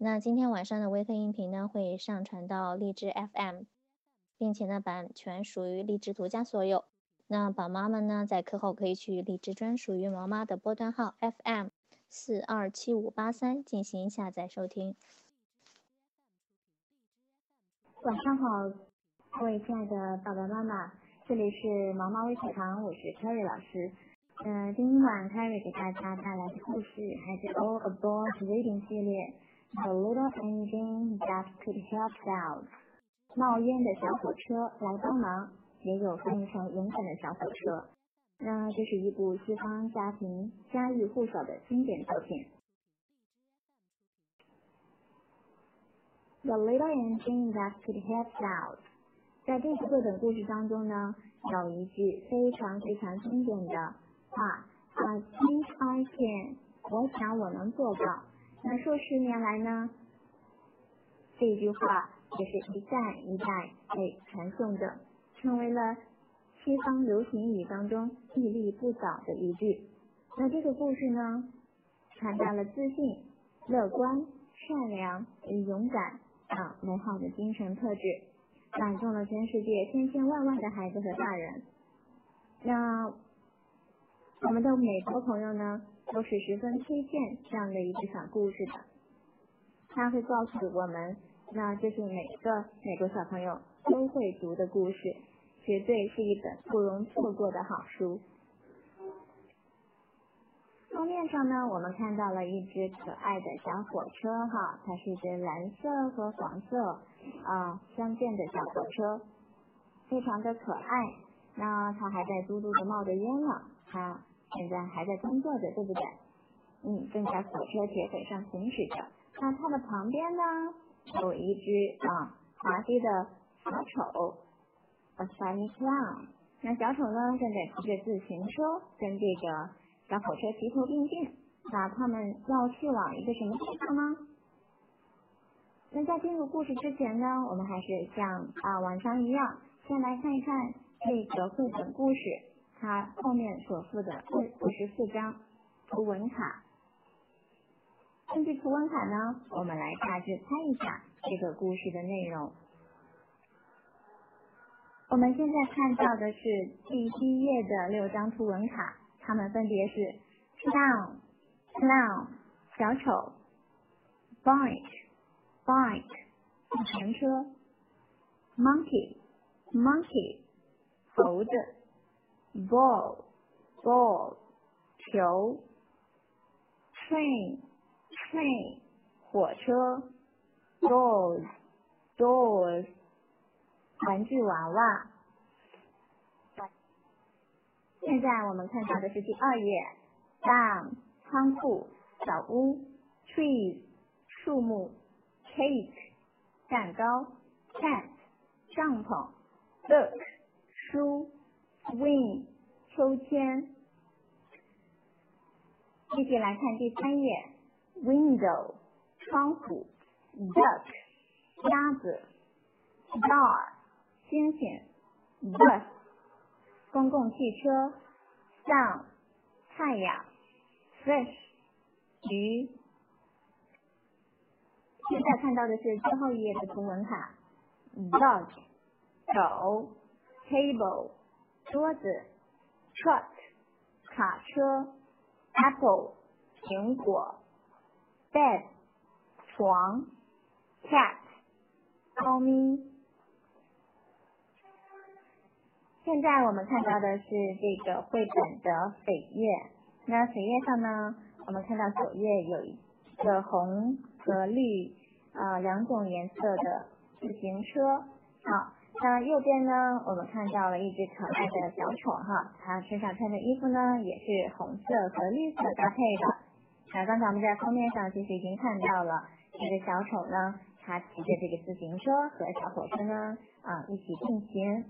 那今天晚上的微课音频呢，会上传到荔枝 FM，并且呢，版权属于荔枝独家所有。那宝妈们呢，在课后可以去荔枝专属于毛妈的波段号 FM 四二七五八三进行下载收听。晚上好，各位亲爱的爸爸妈妈，这里是毛妈微课堂，我是 Carrie 老师。嗯，今晚 Carrie 给大家带来的故事还是 All About Reading 系列。The little engine that could help out，冒烟的小火车来帮忙，也有翻译成勇敢的小火车。那这是一部西方家庭家喻户晓的经典作品。The little engine that could help out，在这个绘本故事当中呢，有一句非常非常经典的话：I think I can，我想我能做到。那数十年来呢，这句话也是一代一代被传颂的，成为了西方流行语当中屹立不倒的一句。那这个故事呢，传达了自信、乐观、善良与勇敢等美好的精神特质，感动了全世界千千万万的孩子和大人。那我们的美国朋友呢？都是十分推荐这样的一个小故事的，他会告诉我们，那这是每个美国小朋友都会读的故事，绝对是一本不容错过的好书。封面上呢，我们看到了一只可爱的小火车，哈，它是一只蓝色和黄色啊相间的小火车，非常的可爱。那它还在嘟嘟的冒着烟呢，它。现在还在工作着，对不对？嗯，正在火车铁轨上行驶着。那它的旁边呢，有一只啊滑稽的小丑，a funny clown。那小丑呢，正在骑着自行车，跟这个小火车齐头并进。那他们要去往一个什么地方呢？那在进入故事之前呢，我们还是像啊往常一样，先来看一看这个绘本故事。它后面所附的五十四张图文卡，根据图文卡呢，我们来大致猜一下这个故事的内容。我们现在看到的是第一页的六张图文卡，它们分别是 clown clown 小丑，bike bike 自行车，monkey monkey 猴子。Ball ball 球，train train 火车，dolls dolls 玩具娃娃。现在我们看到的是第二页，down 仓库小屋，trees 树木，cake 蛋糕，tent 帐篷，book 书。Win，秋千。继续来看第三页，Window，窗户，Duck，鸭子，Star，星星，Bus，公共汽车，Sun，太阳，Fish，鱼。现在看到的是最后一页的图文卡，Dog，狗，Table。桌子，truck，卡车，apple，苹果，bed，床，cat，猫咪。现在我们看到的是这个绘本的扉页，那扉页上呢，我们看到首页有一个红和绿啊两种颜色的自行车，好。那右边呢，我们看到了一只可爱的小丑哈，它身上穿的衣服呢也是红色和绿色搭配的。那刚才我们在封面上其实已经看到了这个小丑呢，他骑着这个自行车和小火车呢啊一起并行。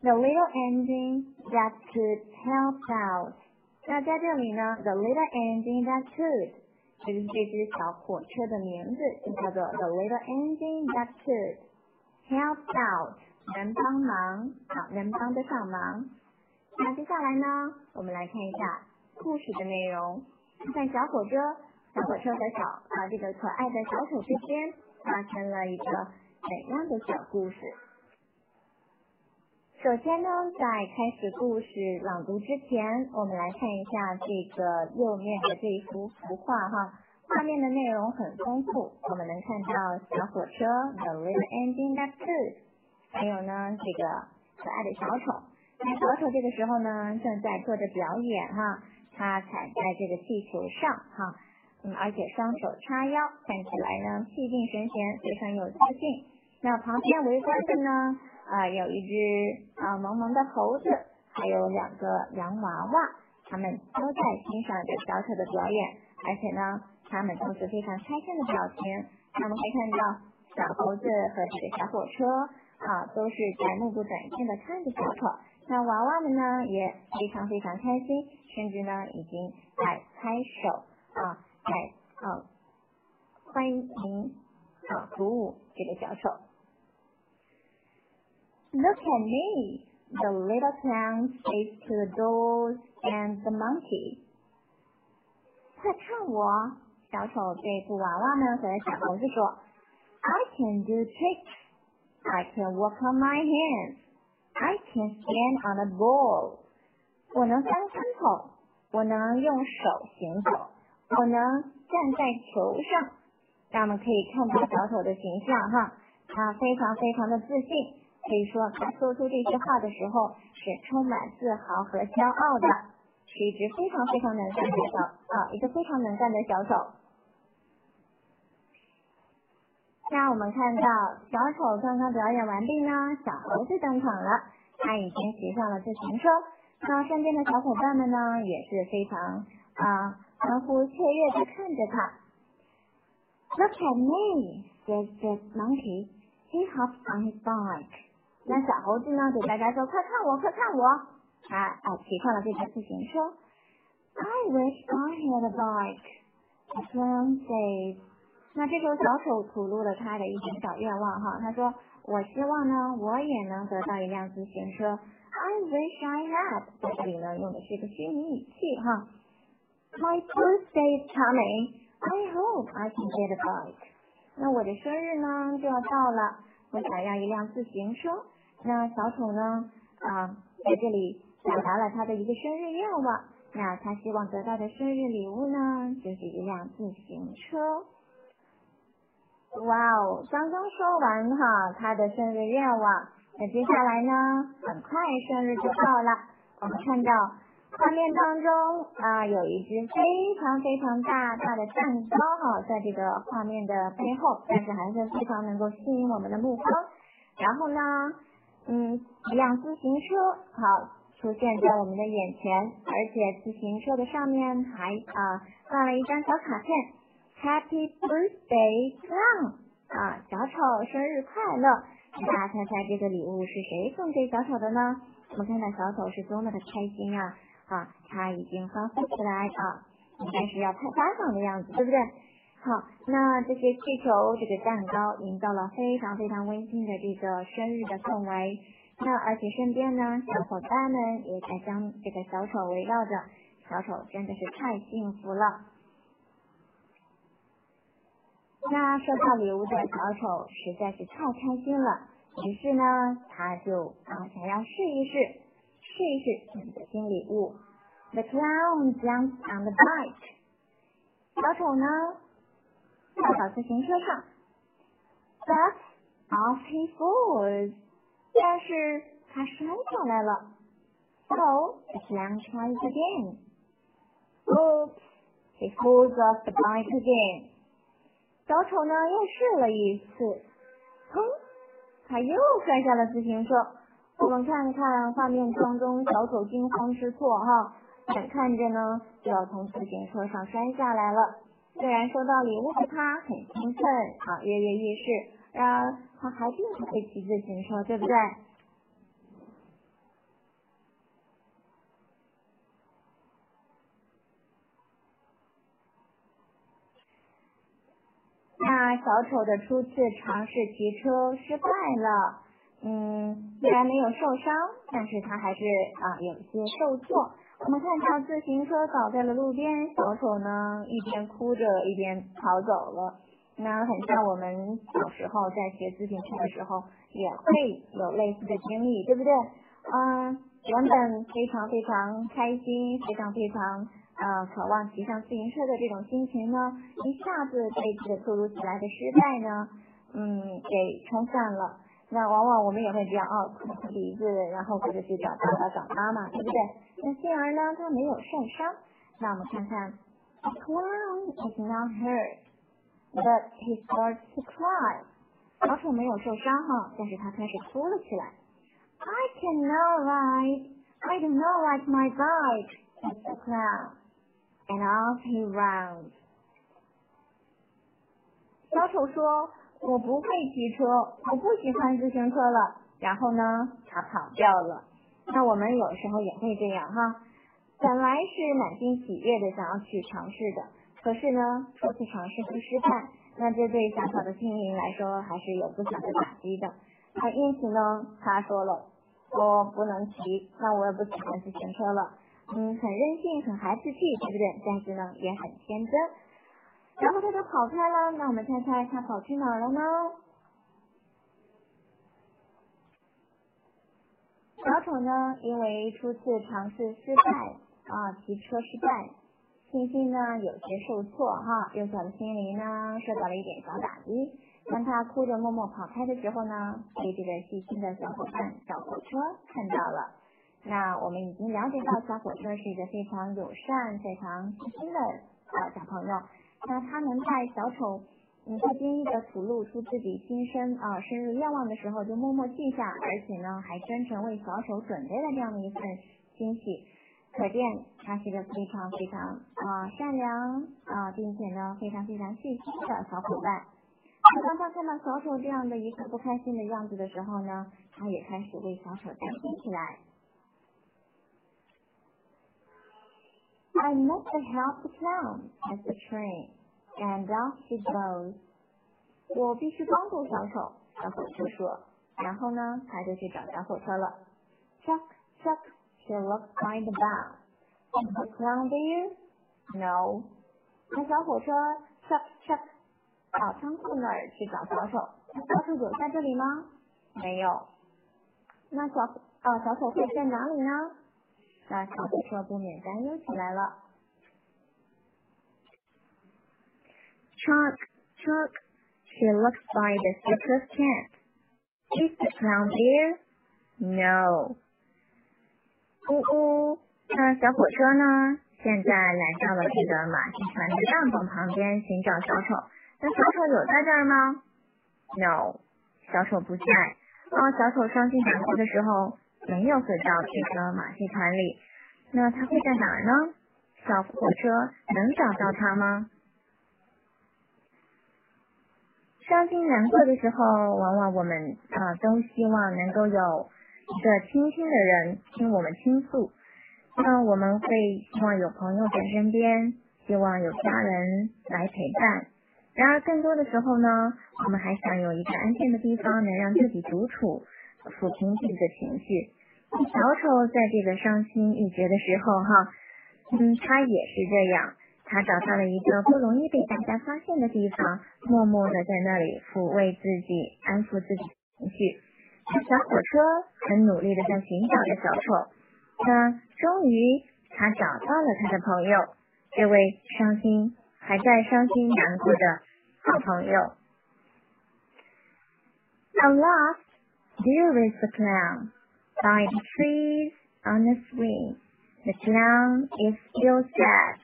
The little engine that could help out。那在这里呢，the little engine that could，就是这只小火车的名字就叫做 the little engine that could。Help out，能帮忙，好，能帮得上忙。那接下来呢，我们来看一下故事的内容。在小火车小火车和小啊这个可爱的小丑之间发生了一个怎样的小故事？首先呢，在开始故事朗读之前，我们来看一下这个右面的这一幅幅画哈，画面的内容很丰富，我们能看到小火车 The little engine that could，还有呢这个可爱的小丑，那小丑这个时候呢正在做着表演哈，他踩在这个气球上哈。嗯，而且双手叉腰，看起来呢气定神闲，非常有自信。那旁边围观的呢，啊，有一只啊萌萌的猴子，还有两个洋娃娃，他们都在欣赏着小丑的表演，而且呢，他们都是非常开心的表情。那我们可以看到，小猴子和这个小火车啊，都是在目不转睛的看着小丑。那娃娃们呢，也非常非常开心，甚至呢，已经在拍手啊。在啊，欢迎啊，鼓舞这个小丑。Look at me, the little clown says to the dolls and the monkey。快看我，小丑对布娃娃们和小猴子说：“I can do tricks, I can walk on my hands, I can stand on a ball。”我能翻跟头，我能用手行走。我能站在球上，让我们可以看到小丑的形象哈，他非常非常的自信，可以说他说出这些话的时候是充满自豪和骄傲的，是一只非常非常能干的小啊，一个非常能干的小丑。那我们看到小丑刚刚表演完毕呢，小猴子登场了，他已经骑上了自行车，那身边的小伙伴们呢也是非常啊。欢呼雀跃的看着他。Look at me, says the monkey. He hops on his bike. 那小猴子呢，对大家说：“快看我，快看我！”他啊，骑上了这台自行车。I wish I had a bike. The clown says. 那这时候小丑吐露了他的一点小愿望哈，他说：“我希望呢，我也能得到一辆自行车。”I wish I had. 在这里呢，用的是一个虚拟语气哈。My birthday is coming. I hope I can get a bike. 那我的生日呢就要到了，我想要一辆自行车。那小丑呢啊在这里表达了他的一个生日愿望。那他希望得到的生日礼物呢就是一辆自行车。哇哦，刚刚说完哈他的生日愿望，那接下来呢很快生日就到了，我们看到。画面当中啊，有一只非常非常大大的蛋糕哈，在这个画面的背后，但是还是非常能够吸引我们的目光。然后呢，嗯，一辆自行车好出现在我们的眼前，而且自行车的上面还啊放了一张小卡片，Happy Birthday Clown 啊，小丑生日快乐！大家猜猜这个礼物是谁送给小丑的呢？我们看到小丑是多么的开心啊！啊，他已经欢呼起来啊，应该是要拍巴掌的样子，对不对？好，那这些气球、这个蛋糕，营造了非常非常温馨的这个生日的氛围。那而且身边呢，小伙伴们也在将这个小丑围绕着，小丑真的是太幸福了。那收到礼物的小丑实在是太开心了，于是呢，他就啊想要试一试。试一试你的新礼物。The clown jumps on the bike。小丑呢，跳到自行车上。But off he falls。但是他摔下来了。So the clown tries again. Oops! He falls off the bike again. 小丑呢又试了一次，砰！他又摔下了自行车。我们看看画面当中小丑惊慌失措哈，眼看着呢就要从自行车上摔下来了。虽然收到礼物的他很兴奋啊，跃跃欲试，然而他还并不会骑自行车，对不对？小丑的初次尝试骑车失败了。嗯，虽然没有受伤，但是他还是啊有些受挫。我们看到自行车倒在了路边，小丑呢一边哭着一边逃走了。那很像我们小时候在学自行车的时候也会有类似的经历，对不对？嗯，原本非常非常开心，非常非常呃渴望骑上自行车的这种心情呢，一下子被这个突如其来的失败呢，嗯，给冲散了。那往往我们也会这样哦，哭哭鼻子，然后或者去找爸爸找妈妈，对不对？那幸而呢，他没有受伤。那我们看看，The clown is not hurt, but he starts to cry。小丑没有受伤哈，但是他开始哭了起来。I cannot ride, I do not like my bike, said the clown, and off he runs。小丑说。我不会骑车，我不喜欢自行车了。然后呢，他跑掉了。那我们有时候也会这样哈，本来是满心喜悦的想要去尝试的，可是呢，初次尝试会失败，那这对小小的心灵来说还是有不小的打击的。那因此呢，他说了，我不能骑，那我也不喜欢自行车了。嗯，很任性，很孩子气，对不对？但是呢，也很天真。然后他就跑开了，那我们猜猜他跑去哪儿了呢？小丑呢，因为初次尝试失败啊，骑车失败，信心呢有些受挫哈，幼小的心灵呢受到了一点小打击。当他哭着默默跑开的时候呢，被这个细心的小伙伴小火车看到了。那我们已经了解到，小火车是一个非常友善、非常细心的呃小朋友。那他能在小丑嗯不经意的吐露出自己心声啊生日愿望的时候就默默记下，而且呢还真诚为小丑准备了这样的一份惊喜，可见他是一个非常非常啊善良啊并且呢非常非常细心的小伙伴。当他看到小丑这样的一个不开心的样子的时候呢，他也开始为小丑担心起来。I must help the clown at the train, and off she goes. 我必须帮助小丑，小火车说。然后呢，他就去找小火车了。Chuck, chuck, she looks by the bow. Is the clown there? No. 那小火车 chuck chuck 到仓库那儿去找小丑。小丑有在这里吗？没有。那小啊小丑会在哪里呢？那小火车不免担忧起来了。Chuck, Chuck, she looks by the circus tent. Is the clown there? No. 呜呜，那小火车呢？现在来到了这个马戏团的帐篷旁边寻找小丑。那小丑有在这儿吗？No，小丑不在。当小丑伤心难过的时候。没有回到这个马戏团里，那他会在哪儿呢？小火车能找到他吗？伤心难过的时候，往往我们啊都希望能够有一个倾听的人听我们倾诉。那我们会希望有朋友在身边，希望有家人来陪伴。然而更多的时候呢，我们还想有一个安静的地方，能让自己独处，抚平自己的情绪。小丑在这个伤心欲绝的时候，哈，嗯，他也是这样，他找到了一个不容易被大家发现的地方，默默的在那里抚慰自己，安抚自己情绪。小火车很努力的在寻找着小丑，那终于他找到了他的朋友，这位伤心还在伤心难过的好朋友。At last, there is the clown. By the trees on the swing. The clown is still sad.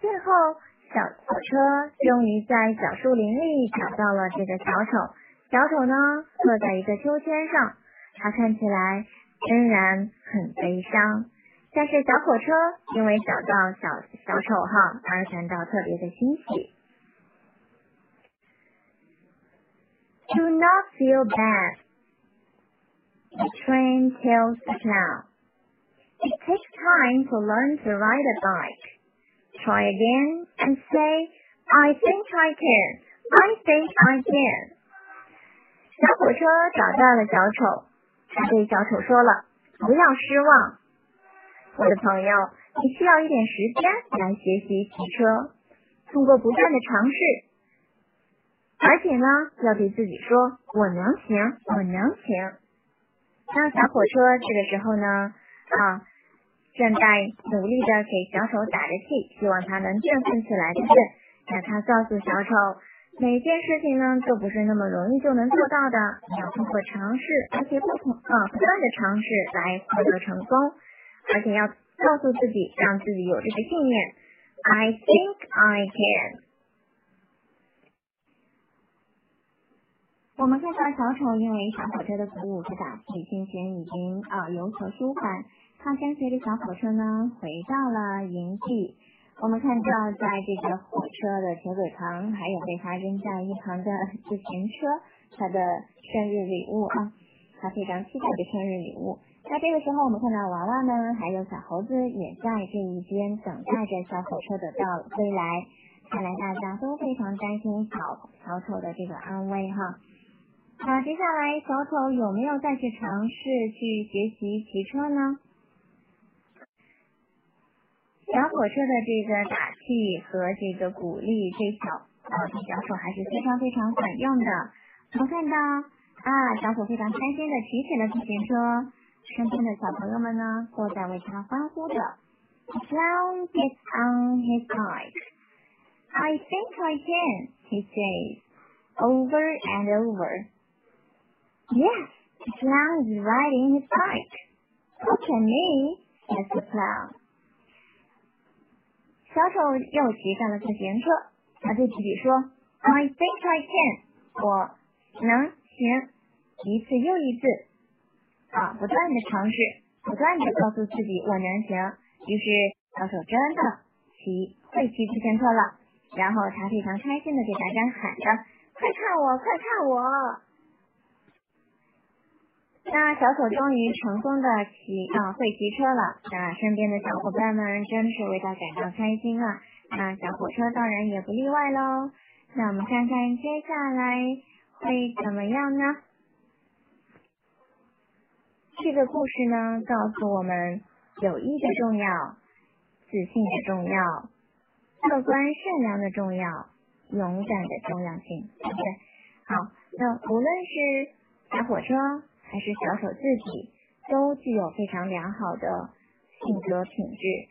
最后，小火车终于在小树林里找到了这个小丑。小丑呢，坐在一个秋千上，他看起来仍然很悲伤。但是小火车因为找到小小丑哈，而感到特别的欣喜。Do not feel bad. The train tells the clown. It takes time to learn to ride a bike. Try again and say, I think I can. I think I can. 小火车找到了小丑，他对小丑说了：“不要失望， 我的朋友，你需要一点时间来学习骑车，通过不断的尝试，而且呢，要对自己说：“我能行，我能行。” 当小火车这个时候呢，啊，正在努力的给小丑打着气，希望他能振奋起来，对不对？那他告诉小丑，每件事情呢都不是那么容易就能做到的，你要通过尝试，而且不同啊不断的尝试来获得成功。而且要告诉自己，让自己有这个信念。I think I can。我们看到小丑因为小火车的鼓舞和打气，心情已经啊有所舒缓。他跟随着小火车呢，回到了营地。我们看到，在这个火车的铁轨旁，还有被他扔在一旁的自行车，他的生日礼物啊，他非常期待的生日礼物。那这个时候，我们看到娃娃呢，还有小猴子也在这一边等待着小火车的到归来。看来大家都非常担心小小丑的这个安危哈。那接下来，小丑有没有再去尝试去学习骑车呢？小火车的这个打气和这个鼓励，对小呃对小丑还是非常非常管用的。我们看到啊，小丑非常开心的骑起了自行车。身边的小朋友们呢，都在为他欢呼着。The clown gets on his bike. I think I can, he says, over and over. Yes, the clown is riding his bike. Look at me, says the clown. 小丑又骑上了自行车，他对自己说：“I think I can，我能行。”一次又一次。啊，不断的尝试，不断的告诉自己我能行。于是小丑真的骑会骑自行车了。然后他非常开心的给大家喊着：“快看我，快看我！”那小丑终于成功的骑啊会骑车了。那身边的小伙伴们真是为他感到开心啊。那小火车当然也不例外喽。那我们看看接下来会怎么样呢？这个故事呢，告诉我们友谊的重要，自信的重要，乐观善良的重要，勇敢的重要性，对不对？好，那无论是小火车还是小丑自己，都具有非常良好的性格品质。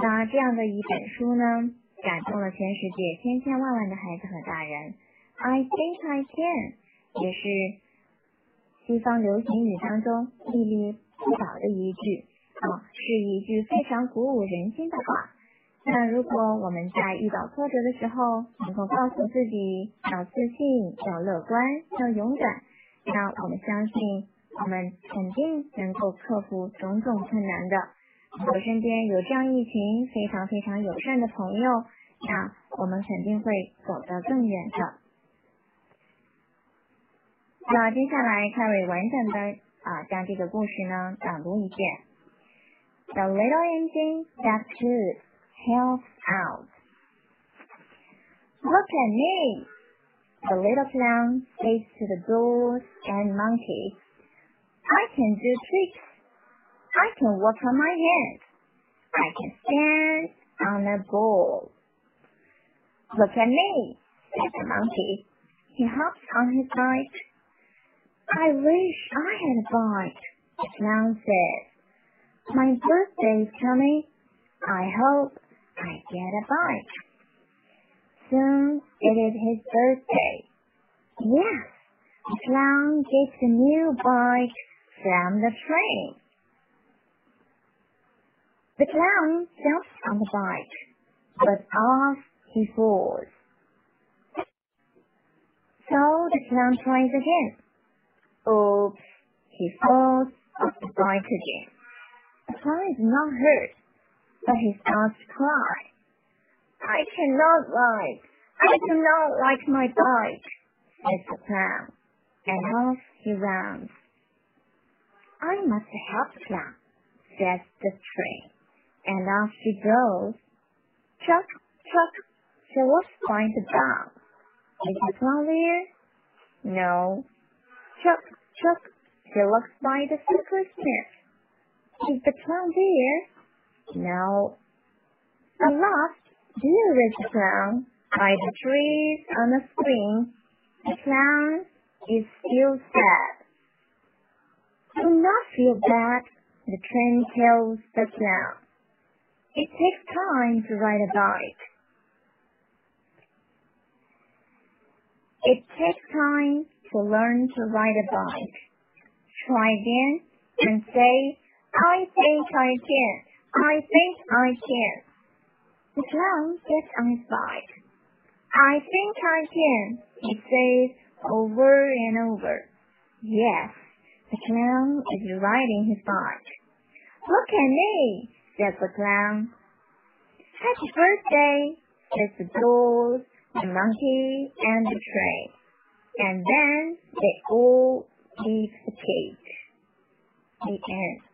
那这样的一本书呢，感动了全世界千千万万的孩子和大人。I think I can，也是。西方流行语当中屹立不倒的一句啊，是一句非常鼓舞人心的话。那如果我们在遇到挫折的时候，能够告诉自己要自信、要乐观、要勇敢，那我们相信我们肯定能够克服种种困难的。我身边有这样一群非常非常友善的朋友，那我们肯定会走得更远的。那接下来，凯瑞完整的啊将这个故事呢朗读一遍。The little engine that could help out. Look at me. The little clown says to the dolls and monkeys. I can do tricks. I can walk on my hands. I can stand on a ball. Look at me, said the monkey. He hops on his bike I wish I had a bike, the clown said. My birthday's coming. I hope I get a bike. Soon it is his birthday. Yes, the clown gets a new bike from the train. The clown jumps on the bike, but off he falls. So the clown tries again. Oops, he falls off the bike again. The clown is not hurt, but he starts to cry. I cannot ride. I do not like my bike, says the clown, and off he runs. I must help clown, says the train, and off she goes. Chuck, chuck, she looks by the bound. Is the clown there? No. Chuck, Chuck, he looks by the tent. Is the clown there? No. At last, there is the clown. By the trees on the screen, the clown is still sad. Do not feel bad, the train tells the clown. It takes time to ride a bike. It takes time to learn to ride a bike. Try again and say, I think I can. I think I can. The clown gets on his bike. I think I can, he says over and over. Yes, the clown is riding his bike. Look at me, says the clown. Happy birthday, says the doll, the monkey, and the train. And then they all leave the cage. The end.